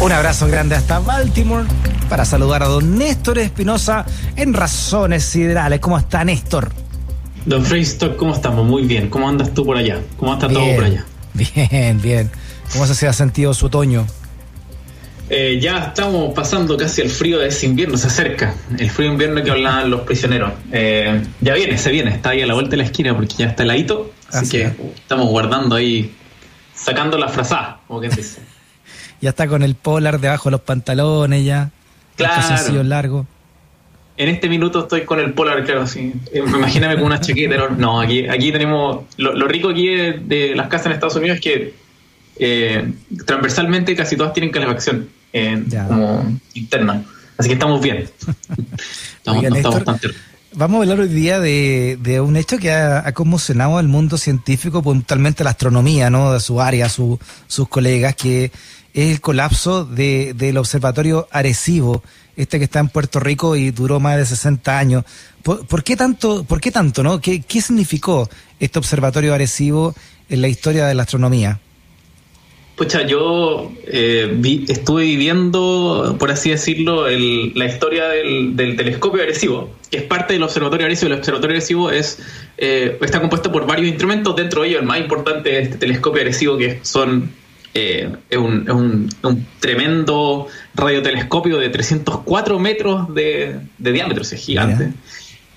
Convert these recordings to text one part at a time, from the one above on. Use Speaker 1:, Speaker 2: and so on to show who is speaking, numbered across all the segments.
Speaker 1: Un abrazo grande hasta Baltimore para saludar a don Néstor Espinosa en Razones Siderales. ¿Cómo está Néstor?
Speaker 2: Don Freystock, ¿cómo estamos? Muy bien. ¿Cómo andas tú por allá? ¿Cómo está todo por allá?
Speaker 1: Bien, bien. ¿Cómo se ha sentido su otoño?
Speaker 2: Eh, ya estamos pasando casi el frío de ese invierno, se acerca. El frío invierno que hablaban los prisioneros. Eh, ya viene, se viene, está ahí a la vuelta de la esquina porque ya está heladito. Así, que estamos guardando ahí, sacando la frazada, como quien dice.
Speaker 1: ya está con el polar debajo de los pantalones ya.
Speaker 2: Claro.
Speaker 1: largo.
Speaker 2: En este minuto estoy con el polar, claro, sí. Eh, imagíname con una chaqueta. No, aquí, aquí tenemos. Lo, rico aquí de, las casas en Estados Unidos es que eh, transversalmente casi todas tienen calefacción como interna. Así que estamos bien.
Speaker 1: estamos, Vamos a hablar hoy día de, un hecho que ha, conmocionado al mundo científico, puntualmente la astronomía, ¿no? De su área, sus colegas, que es el colapso del observatorio Arecibo, este que está en Puerto Rico y duró más de 60 años. ¿Por, qué tanto, por qué tanto, no? ¿Qué, ¿Qué significó este observatorio Arecibo en la historia de la astronomía?
Speaker 2: Pucha, yo eh, estuve viviendo, por así decirlo, la historia del, telescopio agresivo, que es parte del observatorio agresivo. El observatorio agresivo es, eh, está compuesto por varios instrumentos, dentro de ellos el más importante es este telescopio agresivo, que son eh, es, un, tremendo radiotelescopio de 304 metros de, diámetro, es gigante.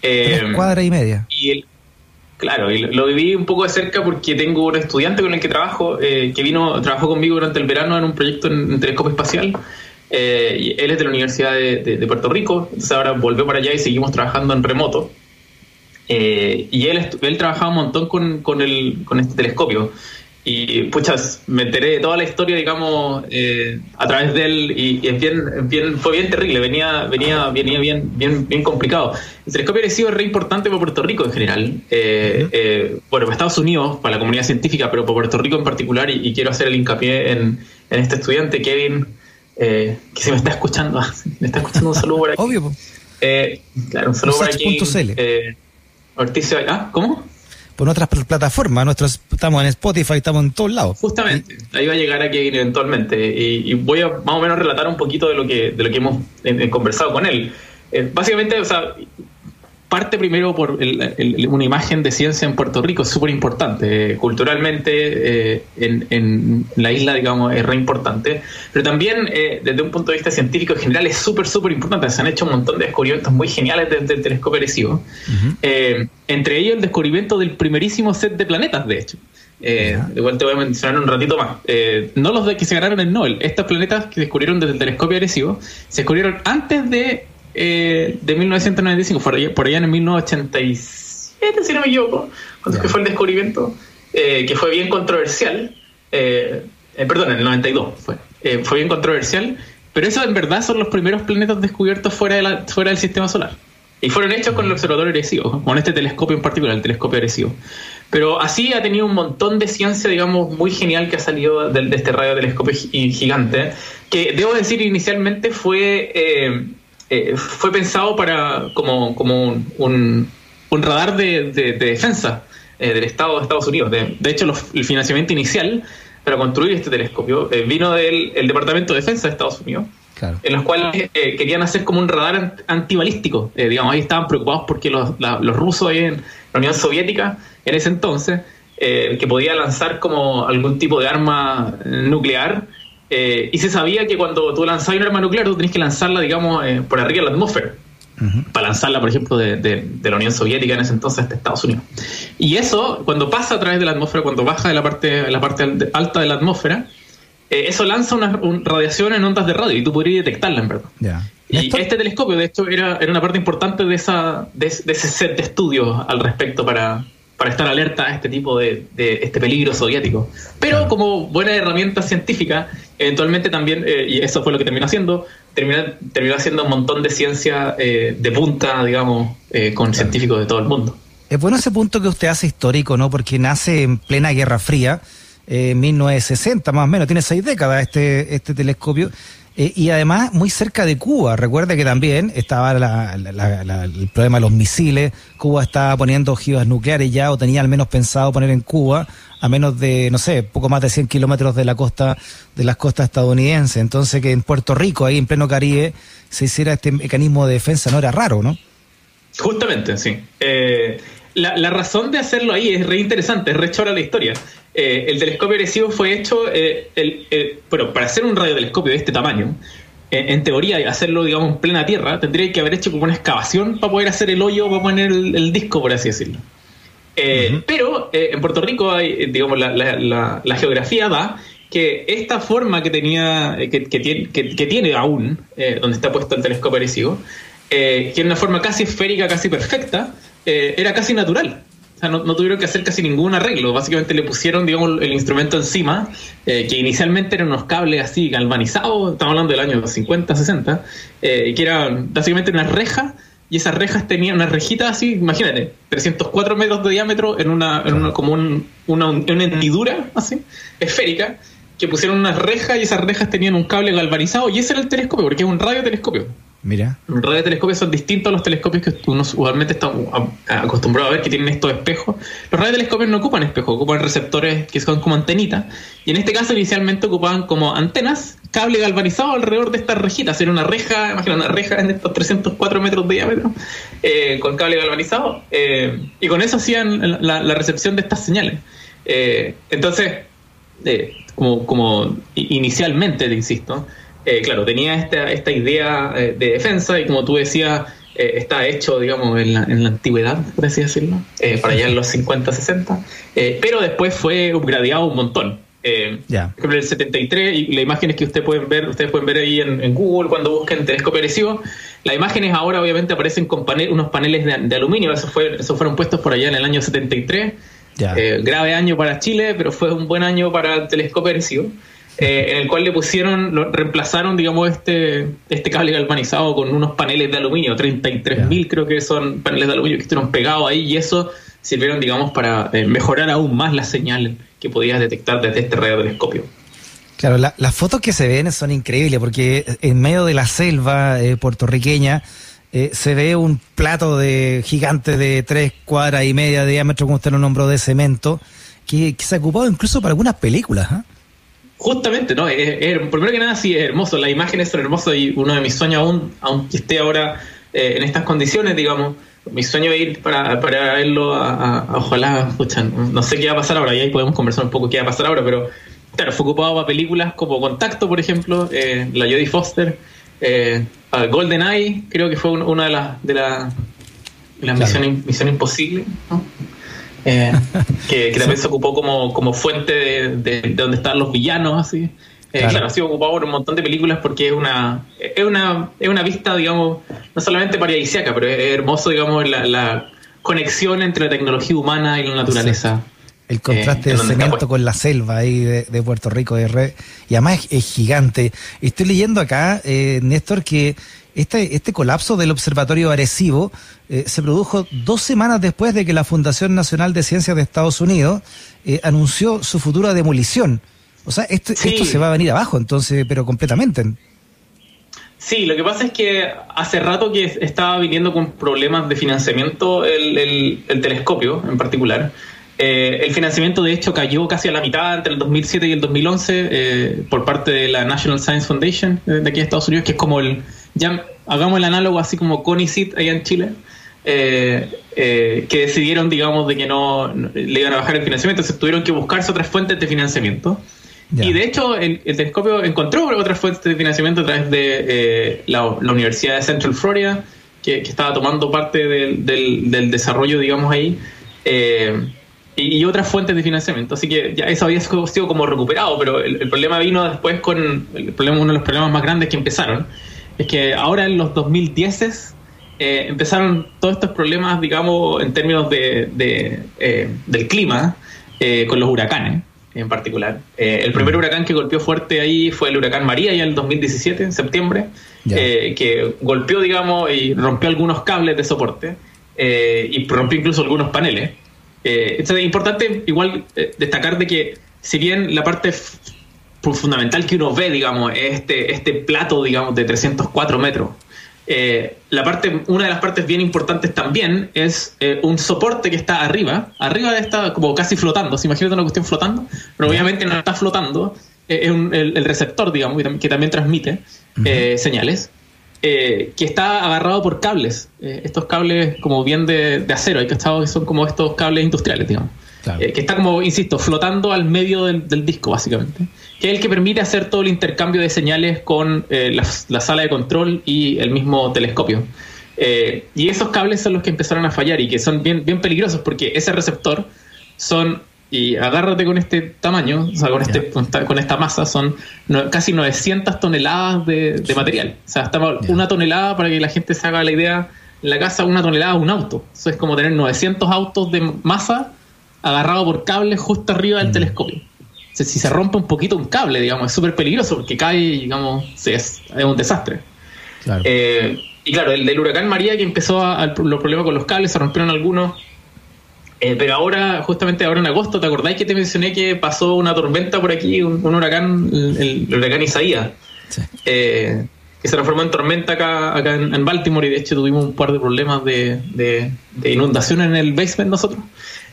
Speaker 1: Eh, cuadra y media.
Speaker 2: Y el, Claro, y lo viví un poco de cerca porque tengo un estudiante con el que trabajo, eh, que vino, trabajó conmigo durante el verano en un proyecto en, telescopio espacial. Eh, y él es de la Universidad de, Puerto Rico, entonces ahora volvió para allá y seguimos trabajando en remoto. Eh, y él, él trabajaba un montón con, con, el, con este telescopio. Y puchas, me enteré de toda la historia, digamos, eh, a través de él y, es bien, bien, fue bien terrible, venía, venía, venía bien, bien, bien complicado. El telescopio ha sido re importante para Puerto Rico en general, eh, eh, bueno, para Estados Unidos, para la comunidad científica, pero para Puerto Rico en particular, y, quiero hacer el hincapié en, en este estudiante, Kevin, que se me está escuchando, me está escuchando un saludo por aquí.
Speaker 1: Obvio.
Speaker 2: claro, un saludo por aquí. Ortiz, ¿ah? ¿Cómo?
Speaker 1: Por otras plataformas. Nosotros estamos en Spotify, estamos en todos lados.
Speaker 2: Justamente, ahí va a llegar aquí eventualmente. Y, voy a más o menos relatar un poquito de lo que, de lo que hemos eh, eh, conversado con él. Eh, básicamente, o sea, parte primero por una imagen de ciencia en Puerto Rico, es súper importante. culturalmente, eh, en, la isla, digamos, es re importante. Pero también, eh, desde un punto de vista científico en general, es súper, súper importante. Se han hecho un montón de descubrimientos muy geniales desde el telescopio Arecibo. Eh, entre ellos, el descubrimiento del primerísimo set de planetas, de hecho. igual te voy a mencionar un ratito más. no los de que se ganaron el Nobel. Estos planetas que descubrieron desde el telescopio Arecibo se descubrieron antes de eh, de 1995, por allá, por allá en 1987, si no me equivoco, cuando fue el descubrimiento, eh, que fue bien controversial. Eh, perdón, en el 92 fue. fue bien controversial, pero eso en verdad son los primeros planetas descubiertos fuera, de la, fuera del sistema solar. Y fueron hechos con el observatorio Arecibo, con este telescopio en particular, el telescopio Arecibo. Pero así ha tenido un montón de ciencia, digamos, muy genial que ha salido de, este radiotelescopio gigante, que debo decir inicialmente fue eh, fue pensado para como, como un, un, radar de, de, defensa eh, del Estado de Estados Unidos. De, de hecho, el financiamiento inicial para construir este telescopio eh, vino del el Departamento de Defensa de Estados Unidos. En los cuales querían hacer como un radar antibalístico. digamos, ahí estaban preocupados porque los, los rusos ahí en la Unión Soviética, en ese entonces, que podía lanzar como algún tipo de arma nuclear, eh, y se sabía que cuando tú lanzabas un arma nuclear, tú tenías que lanzarla, digamos, eh, por arriba de la atmósfera. Para lanzarla, por ejemplo, de, la Unión Soviética en ese entonces hasta Estados Unidos. Y eso, cuando pasa a través de la atmósfera, cuando baja de la parte, la parte alta de la atmósfera, eh, eso lanza una, radiación en ondas de radio y tú podrías detectarla, en verdad. Y este telescopio, de hecho, era, era una parte importante de, esa, de, ese set de estudios al respecto para, para estar alerta a este tipo de, de este peligro soviético. Pero como buena herramienta científica, Eventualmente también, y eso fue lo que terminó haciendo, terminó, terminó haciendo un montón de ciencia de punta, digamos, con científicos de todo el mundo.
Speaker 1: Es bueno ese punto que usted hace histórico, ¿no? Porque nace en plena Guerra Fría, eh, 1960 más o menos, tiene seis décadas este, este telescopio. Eh, y además muy cerca de Cuba. Recuerde que también estaba el problema de los misiles. Cuba estaba poniendo ojivas nucleares ya, o tenía al menos pensado poner en Cuba, a menos de, no sé, poco más de 100 kilómetros de la costa, de las costas estadounidenses. Entonces que en Puerto Rico, ahí en pleno Caribe, se hiciera este mecanismo de defensa no era raro, ¿no?
Speaker 2: Justamente, sí. Eh, la, razón de hacerlo ahí es re interesante, es re chora la historia. Eh, el telescopio agresivo fue hecho, eh, el, bueno, para hacer un radiotelescopio de este tamaño, en teoría, hacerlo, digamos, en plena tierra, tendría que haber hecho como una excavación para poder hacer el hoyo, para poner el, disco, por así decirlo. Pero en Puerto Rico, hay, digamos, la, geografía da que esta forma que tenía, que, tiene, que, tiene aún, donde está puesto el telescopio agresivo, que es una forma casi esférica, casi perfecta, eh, era casi natural. O sea, no, tuvieron que hacer casi ningún arreglo. Básicamente le pusieron, digamos, el instrumento encima, eh, que inicialmente eran unos cables así galvanizados, estamos hablando del año 50, 60, eh, que eran básicamente una reja, y esas rejas tenían una rejita así, imagínate, 304 metros de diámetro en una, en una como una, una hendidura así, esférica, que pusieron unas rejas y esas rejas tenían un cable galvanizado, y ese era el telescopio, porque es un radiotelescopio.
Speaker 1: Mira.
Speaker 2: Radiotelescopios son distintos a los telescopios que uno usualmente está acostumbrado a ver que tienen estos espejos. Los radiotelescopios no ocupan espejos, ocupan receptores que son como antenitas. Y en este caso inicialmente ocupaban como antenas, cable galvanizado alrededor de estas rejitas. Era una reja, imagina una reja en estos 304 metros de diámetro, eh, con cable galvanizado. Eh, y con eso hacían la, recepción de estas señales. Eh, entonces, como, como inicialmente, te insisto, eh, claro, tenía esta, esta idea eh, de defensa y como tú decías, eh, está hecho, digamos, en la, en la antigüedad, por así decirlo, para allá en los 50, 60, pero después fue upgradeado un montón.
Speaker 1: Ya.
Speaker 2: Por ejemplo, el 73, y las imágenes que ustedes pueden ver, ustedes pueden ver ahí en, Google cuando busquen telescopio agresivo, las imágenes ahora obviamente aparecen con unos paneles de, aluminio, esos, fue, esos fueron puestos por allá en el año 73. grave año para Chile, pero fue un buen año para el telescopio agresivo. Eh, en el cual le pusieron, lo, reemplazaron, digamos, este, este cable galvanizado con unos paneles de aluminio, 33.000 creo que son paneles de aluminio que estuvieron pegados ahí y eso sirvieron, digamos, para eh, mejorar aún más la señal que podías detectar desde este radiotelescopio.
Speaker 1: Claro, las fotos que se ven son increíbles porque en medio de la selva eh, puertorriqueña se ve un plato de gigante de tres cuadras y media de diámetro, como usted lo nombró, de cemento, que, se ha ocupado incluso para algunas películas. ¿eh?
Speaker 2: Justamente, ¿no? primero que nada, sí, es hermoso. Las imágenes son hermosas y uno de mis sueños, aún, aunque esté ahora eh, en estas condiciones, digamos, mi sueño es ir para, para verlo a, ojalá, escuchan, no sé qué va a pasar ahora, y ahí podemos conversar un poco qué va a pasar ahora, pero claro, fue ocupado para películas como Contacto, por ejemplo, eh, la Jodie Foster, eh, Golden Eye, creo que fue una de las de la, las misiones misión imposibles, ¿no? Eh, que, también se ocupó como, como fuente de, donde están los villanos, así. Eh, claro. ha sido ocupado por un montón de películas porque es una, es una, es una vista, digamos, no solamente paradisiaca, pero es hermoso, digamos, la, conexión entre la tecnología humana y la naturaleza.
Speaker 1: El contraste eh, de cemento con la selva ahí de, Puerto Rico de red. Y además es, gigante. Estoy leyendo acá, Néstor, que este, este colapso del Observatorio Arecibo eh, se produjo dos semanas después de que la Fundación Nacional de Ciencias de Estados Unidos eh, anunció su futura demolición. O sea, esto, esto se va a venir abajo, entonces, pero completamente.
Speaker 2: Sí, lo que pasa es que hace rato que estaba viniendo con problemas de financiamiento el, telescopio en particular. Eh, el financiamiento, de hecho, cayó casi a la mitad entre el 2007 y el 2011 por parte de la National Science Foundation de aquí de Estados Unidos, que es como el, ya hagamos el análogo así como CONICIT allá en Chile, eh, eh, que decidieron, digamos, de que no, le iban a bajar el financiamiento, entonces tuvieron que buscarse otras fuentes de financiamiento. Y de hecho, el, telescopio encontró otras fuentes de financiamiento a través de eh, la, Universidad de Central Florida, que, estaba tomando parte del, del, desarrollo, digamos, ahí. y, otras fuentes de financiamiento. Así que ya eso había sido como recuperado, pero el, el problema vino después con el problema, uno de los problemas más grandes que empezaron, es que ahora en los 2010 eh, empezaron todos estos problemas, digamos, en términos de, eh, del clima, eh, con los huracanes. en particular. Eh, el primer huracán que golpeó fuerte ahí fue el huracán María, ya en el 2017, en septiembre, que golpeó, digamos, y rompió algunos cables de soporte y rompió incluso algunos paneles. es importante igual destacar de que si bien la parte fundamental que uno ve, digamos, es este, este plato, digamos, de 304 metros, eh, la parte, una de las partes bien importantes también es eh, un soporte que está arriba. Arriba está como casi flotando. ¿Se imagina una cuestión flotando? Pero obviamente no está flotando. Eh, es el, receptor, digamos, que también transmite señales. que está agarrado por cables. estos cables como bien de, acero. Hay que que son como estos cables industriales, digamos. Que está como, insisto, flotando al medio del disco, básicamente que es el que permite hacer todo el intercambio de señales con eh, la, sala de control y el mismo telescopio. Eh, y esos cables son los que empezaron a fallar y que son bien, bien peligrosos porque ese receptor son, y agárrate con este tamaño, o sea, con, este, con, esta, masa, son casi 900 toneladas de, material. O sea, está una tonelada, para que la gente se haga la idea, en la casa una tonelada un auto. Eso es como tener 900 autos de masa agarrado por cables justo arriba del mm. telescopio si se rompe un poquito un cable, digamos, es súper peligroso porque cae, digamos, es, un desastre. Eh, y claro, el del huracán María que empezó a, los problemas con los cables, se rompieron algunos. Eh, pero ahora, justamente ahora en agosto, ¿te acordáis que te mencioné que pasó una tormenta por aquí, un, huracán, el, huracán Isaías? Eh, que se transformó en tormenta acá, acá en, Baltimore y de hecho tuvimos un par de problemas de, de inundación en el basement nosotros.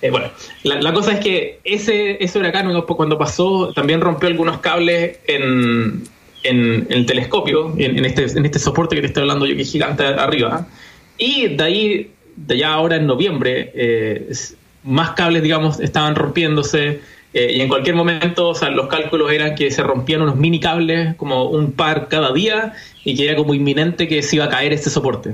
Speaker 2: Eh, bueno, la, cosa es que ese, ese huracán cuando pasó también rompió algunos cables en, el telescopio, en, este, en este soporte que te estoy hablando yo que es gigante arriba. Y de ahí, de ya ahora en noviembre, eh, más cables, digamos, estaban rompiéndose. Eh, y en cualquier momento, o sea, los cálculos eran que se rompían unos mini cables, como un par cada día, y que era como inminente que se iba a caer este soporte.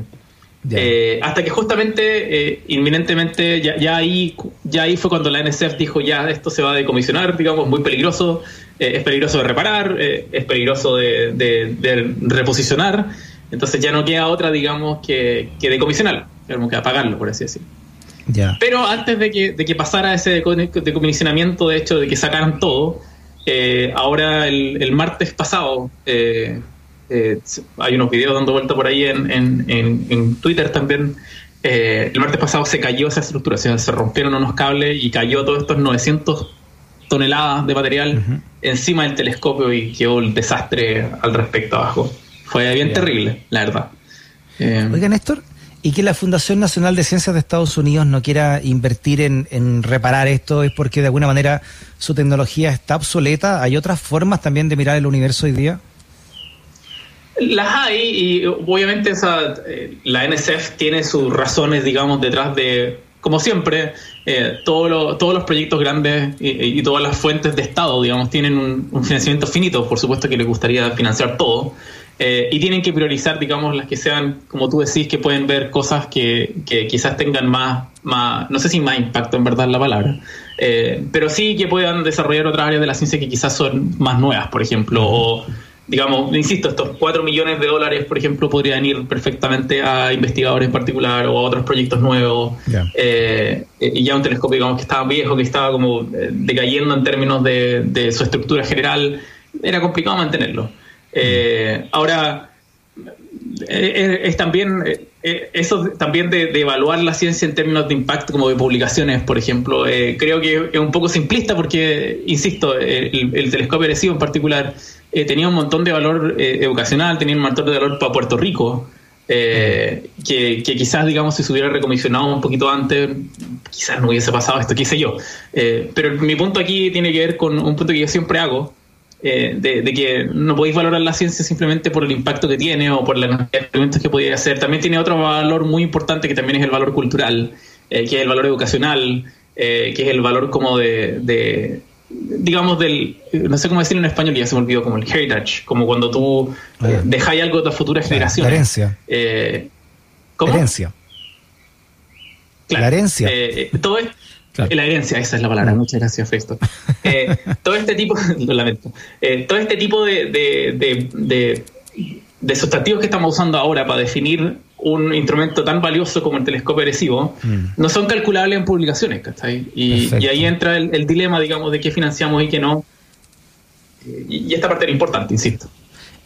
Speaker 2: Eh, hasta que justamente, eh, inminentemente, ya, ahí, ya ahí fue cuando la NSF dijo, ya esto se va a decomisionar, digamos, muy peligroso, eh, es peligroso de reparar, es peligroso de, reposicionar, entonces ya no queda otra, digamos, que, que decomisionar, tenemos que apagarlo, por así decirlo. Pero antes de que, de que pasara ese decomisionamiento, de hecho, de que sacaran todo, ahora el, el, martes pasado, eh, hay unos videos dando vuelta por ahí en, en, Twitter también. Eh, el martes pasado se cayó esa estructura, se rompieron unos cables y cayó todos estos 900 toneladas de material encima del telescopio y quedó el desastre al respecto abajo. Fue bien terrible, la verdad.
Speaker 1: Eh, Oiga, Néstor, ¿y que la Fundación Nacional de Ciencias de Estados Unidos no quiera invertir en, en, reparar esto es porque de alguna manera su tecnología está obsoleta? ¿Hay otras formas también de mirar el universo hoy día?
Speaker 2: Las hay y obviamente esa, eh, la NSF tiene sus razones, digamos, detrás de, como siempre, eh, todos los proyectos grandes y, todas las fuentes de Estado, digamos, tienen un, financiamiento finito, por supuesto que les gustaría financiar todo, eh, y tienen que priorizar, digamos, las que sean, como tú decís, que pueden ver cosas que, que quizás tengan más, más, no sé si más impacto en verdad la palabra, pero sí que puedan desarrollar otras áreas de la ciencia que quizás son más nuevas, por ejemplo, o digamos, insisto, estos 4 millones de dólares, por ejemplo, podrían ir perfectamente a investigadores en particular o a otros proyectos nuevos. Eh, y ya un telescopio, digamos, que estaba viejo, que estaba como eh, decayendo en términos de, su estructura general, era complicado mantenerlo. Eh, ahora, es, también eso también de, evaluar la ciencia en términos de impacto como de publicaciones, por ejemplo, creo que es un poco simplista porque, insisto, el, el telescopio agresivo en particular eh, tenía un montón de valor eh, educacional, tenía un montón de valor para Puerto Rico, eh, que, quizás, digamos, si se hubiera recomisionado un poquito antes, quizás no hubiese pasado esto, qué sé yo. pero mi punto aquí tiene que ver con un punto que yo siempre hago, de, que no podéis valorar la ciencia simplemente por el impacto que tiene o por la experimentos que podía hacer. También tiene otro valor muy importante que también es el valor cultural, que es el valor educacional, que es el valor como de digamos, del, no sé cómo decirlo en español, ya se me olvidó, como el heritage, como cuando tú eh, dejáis algo de tu futura generación
Speaker 1: La herencia.
Speaker 2: Eh,
Speaker 1: ¿Cómo? Herencia.
Speaker 2: la herencia. Eh, todo La herencia, esa es la palabra. Muchas gracias, Festo. todo este tipo, lo lamento, todo este tipo de, de, de, de, sustantivos que estamos usando ahora para definir un instrumento tan valioso como el telescopio Arecibo mm. no son calculables en publicaciones, ¿cachai? Y, ahí entra el, dilema, digamos, de qué financiamos y qué no. Y, esta parte era importante, insisto.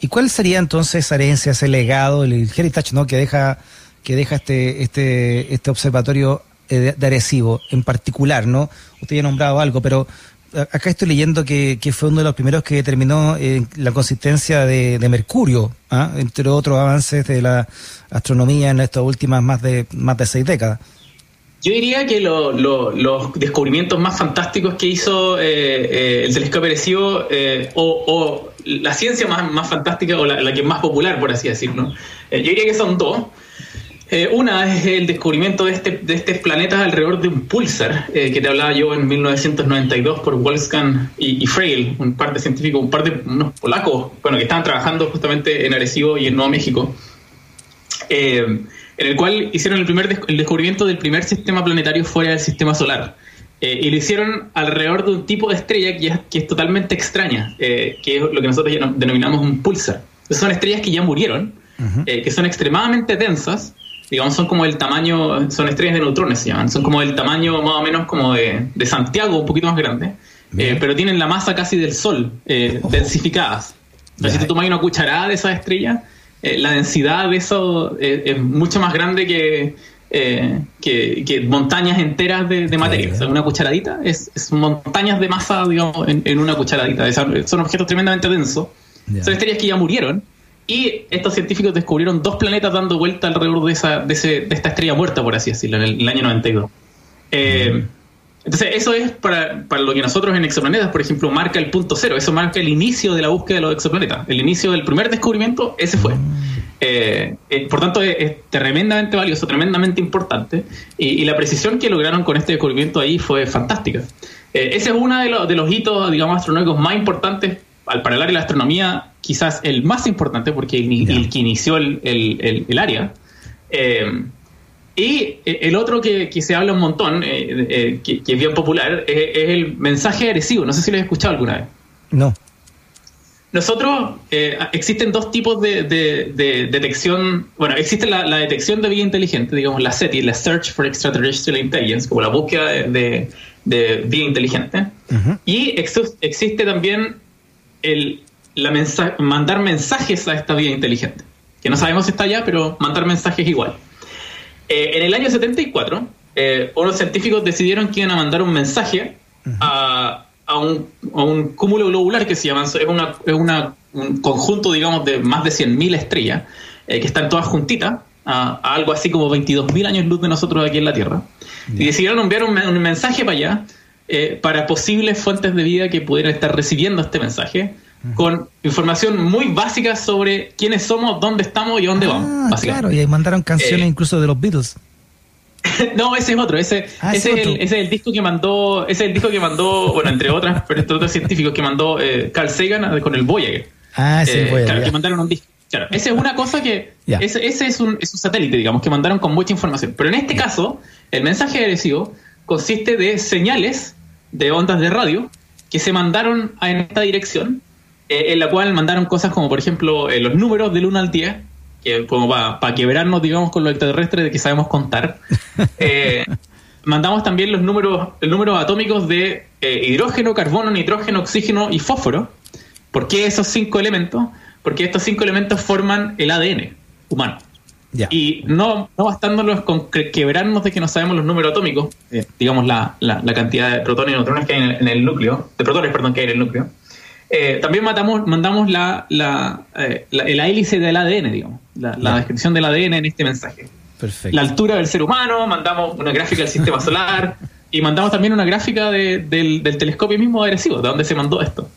Speaker 1: ¿Y cuál sería entonces esa herencia, ese legado, el heritage, ¿no? que deja, que deja este, este, este observatorio eh, de Arecibo en particular, ¿no? Usted ya ha nombrado algo, pero acá estoy leyendo que, fue uno de los primeros que determinó eh, la consistencia de, Mercurio, ¿ah? entre otros avances de la astronomía en estas últimas más de, más de seis décadas.
Speaker 2: Yo diría que los descubrimientos más fantásticos que hizo eh, eh, el telescopio Arecibo, o, la ciencia más, más fantástica, o la, la, que es más popular, por así decirlo, yo diría que son dos. Eh, una es el descubrimiento de, este, de estos planetas alrededor de un pulsar, eh, que te hablaba yo en 1992 por Wolfgang y, y Freil, un par de científicos, un par de unos polacos, bueno, que estaban trabajando justamente en Arecibo y en Nuevo México, eh, en el cual hicieron el, primer el descubrimiento del primer sistema planetario fuera del sistema solar. y lo hicieron alrededor de un tipo de estrella que es, que es totalmente extraña, que es lo que nosotros denominamos un pulsar. son estrellas que ya murieron, que son extremadamente densas, digamos, son como el tamaño, son estrellas de neutrones se llaman, son como el tamaño más o menos como de, Santiago, un poquito más grande, eh, pero tienen la masa casi del Sol, eh, oh. densificadas. si tú tomas una cucharada de esa estrella, eh, la densidad de eso es mucho más grande que, que, montañas enteras de, materia. una cucharadita es, montañas de masa, digamos, en, una cucharadita. son objetos tremendamente densos. Son estrellas que ya murieron y estos científicos descubrieron dos planetas dando vuelta alrededor de, esa, de, ese, de esta estrella muerta, por así decirlo, en el, año 92. Eh, entonces, eso es para, para, lo que nosotros en exoplanetas, por ejemplo, marca el punto cero. Eso marca el inicio de la búsqueda de los exoplanetas. El inicio del primer descubrimiento, ese fue. Eh, eh, por tanto, es, tremendamente valioso, tremendamente importante. Y, la precisión que lograron con este descubrimiento ahí fue fantástica. ese es uno de, de los hitos, digamos, astronómicos más importantes al para el área de la astronomía, quizás el más importante, porque el, el que inició el, el, área. Eh, y el otro que, que, se habla un montón, eh, eh, que, es bien popular, es, el mensaje agresivo. No sé si lo has escuchado alguna vez.
Speaker 1: No.
Speaker 2: Nosotros, existen dos tipos de, de, detección. Bueno, existe la, detección de vida inteligente, digamos, la SETI, la Search for Extraterrestrial Intelligence, como la búsqueda de, vida inteligente. Y existe también el la mandar mensajes a esta vida inteligente. Que no sabemos si está allá, pero mandar mensajes igual. Eh, en el año 74, eh, unos científicos decidieron que iban a mandar un mensaje a, a, un, a, un, cúmulo globular que se llama, es, una, es una, un conjunto, digamos, de más de 100.000 estrellas, eh, que están todas juntitas, a, algo así como 22.000 años luz de nosotros aquí en la Tierra. Y decidieron enviar un, un mensaje para allá, para posibles fuentes de vida que pudieran estar recibiendo este mensaje con información muy básica sobre quiénes somos, dónde estamos y dónde vamos.
Speaker 1: Ah, claro, y ahí mandaron canciones eh, incluso de los Beatles.
Speaker 2: no, ese es otro, ese, ah, ese, es el, disco que mandó, ese es el disco que mandó, bueno, entre otras, pero entre otros científicos que mandó eh, Carl Sagan con el Voyager.
Speaker 1: Ah, sí, eh,
Speaker 2: Voyager. Claro, que mandaron un disco. Claro, esa es una cosa que, ese, es, un, es un satélite, digamos, que mandaron con mucha información. Pero en este caso, el mensaje agresivo consiste de señales de ondas de radio que se mandaron en esta dirección eh, en la cual mandaron cosas como, por ejemplo, eh, los números del 1 al 10, que como para quebrarnos, digamos, con lo extraterrestre de que sabemos contar. Eh, mandamos también los números, los números atómicos de hidrógeno, carbono, nitrógeno, oxígeno y fósforo. ¿Por qué esos cinco elementos? Porque estos cinco elementos forman el ADN humano. Y no, no bastándolos con quebrarnos de que no sabemos los números atómicos, digamos la, la, cantidad de protones y neutrones que hay en el, núcleo, de protones, perdón, que hay en el núcleo, eh, también matamos, mandamos la, la, eh, hélice del ADN, digamos, la, descripción del ADN en este mensaje.
Speaker 1: Perfecto.
Speaker 2: La altura del ser humano, mandamos una gráfica del sistema solar y mandamos también una gráfica del, telescopio mismo agresivo, de donde se mandó esto.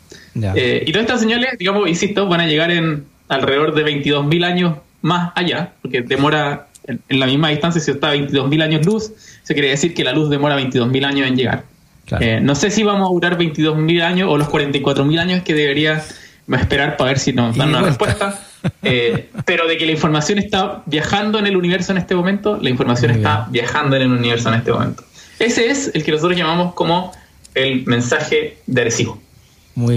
Speaker 2: Eh, y todas estas señales, digamos, insisto, van a llegar en alrededor de 22.000 años más allá, porque demora en, la misma distancia, si está a 22.000 años luz, se quiere decir que la luz demora 22.000 años en llegar. Eh, no sé si vamos a durar 22.000 años o los 44.000 años que debería esperar para ver si nos dan una respuesta. Eh, pero de que la información está viajando en el universo en este momento, la información está viajando en el universo en este momento. Ese es el que nosotros llamamos como el mensaje de Arecibo.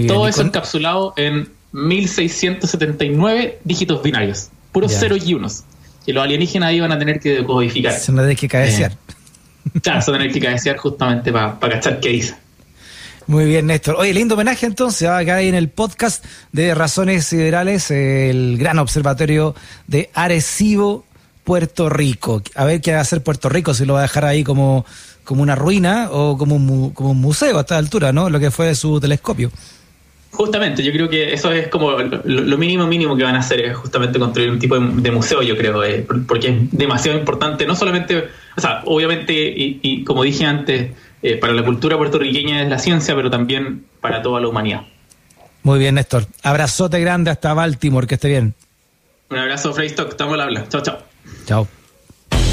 Speaker 2: Todo eso encapsulado en 1679 dígitos binarios, puros ceros y unos. que los alienígenas iban a tener que decodificar.
Speaker 1: Se van a tener que cabecear.
Speaker 2: Eh, claro, a tener que cabecear justamente para cachar qué dice.
Speaker 1: Muy bien, Néstor. Oye, lindo homenaje entonces, va acá en el podcast de Razones Siderales, el gran observatorio de Arecibo, Puerto Rico. A ver qué va a hacer Puerto Rico, si lo va a dejar ahí como, como una ruina o como un, como un museo a esta altura, ¿no? Lo que fue su telescopio.
Speaker 2: Justamente, yo creo que eso es como lo, mínimo mínimo que van a hacer, es justamente construir un tipo de, museo, yo creo, eh, porque es demasiado importante, no solamente, o sea, obviamente, y, como dije antes, eh, para la cultura puertorriqueña es la ciencia, pero también para toda la humanidad.
Speaker 1: Muy bien, Néstor. Abrazote grande hasta Baltimore, que esté bien.
Speaker 2: Un abrazo, Freystock, estamos al habla. Chao, chao.
Speaker 1: Chao.